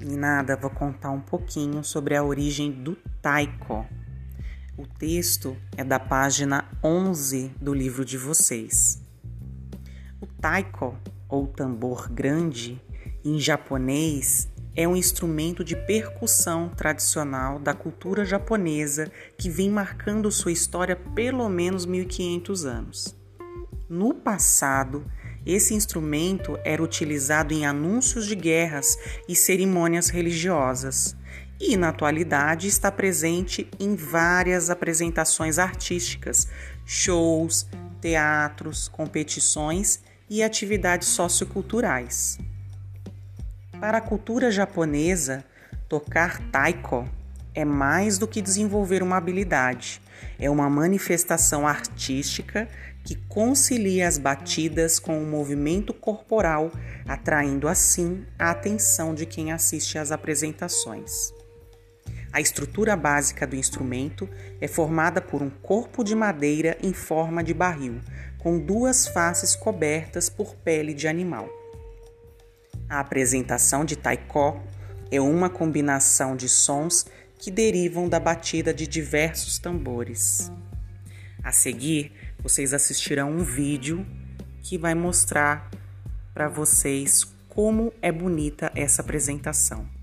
Meninada, vou contar um pouquinho sobre a origem do taiko. O texto é da página 11 do livro de vocês. O taiko, ou tambor grande, em japonês, é um instrumento de percussão tradicional da cultura japonesa que vem marcando sua história pelo menos 1500 anos. No passado, esse instrumento era utilizado em anúncios de guerras e cerimônias religiosas, e na atualidade está presente em várias apresentações artísticas, shows, teatros, competições e atividades socioculturais. Para a cultura japonesa, tocar taiko é mais do que desenvolver uma habilidade, é uma manifestação artística que concilia as batidas com o movimento corporal, atraindo assim a atenção de quem assiste às apresentações. A estrutura básica do instrumento é formada por um corpo de madeira em forma de barril, com duas faces cobertas por pele de animal. A apresentação de taiko é uma combinação de sons que derivam da batida de diversos tambores. A seguir, vocês assistirão um vídeo que vai mostrar para vocês como é bonita essa apresentação.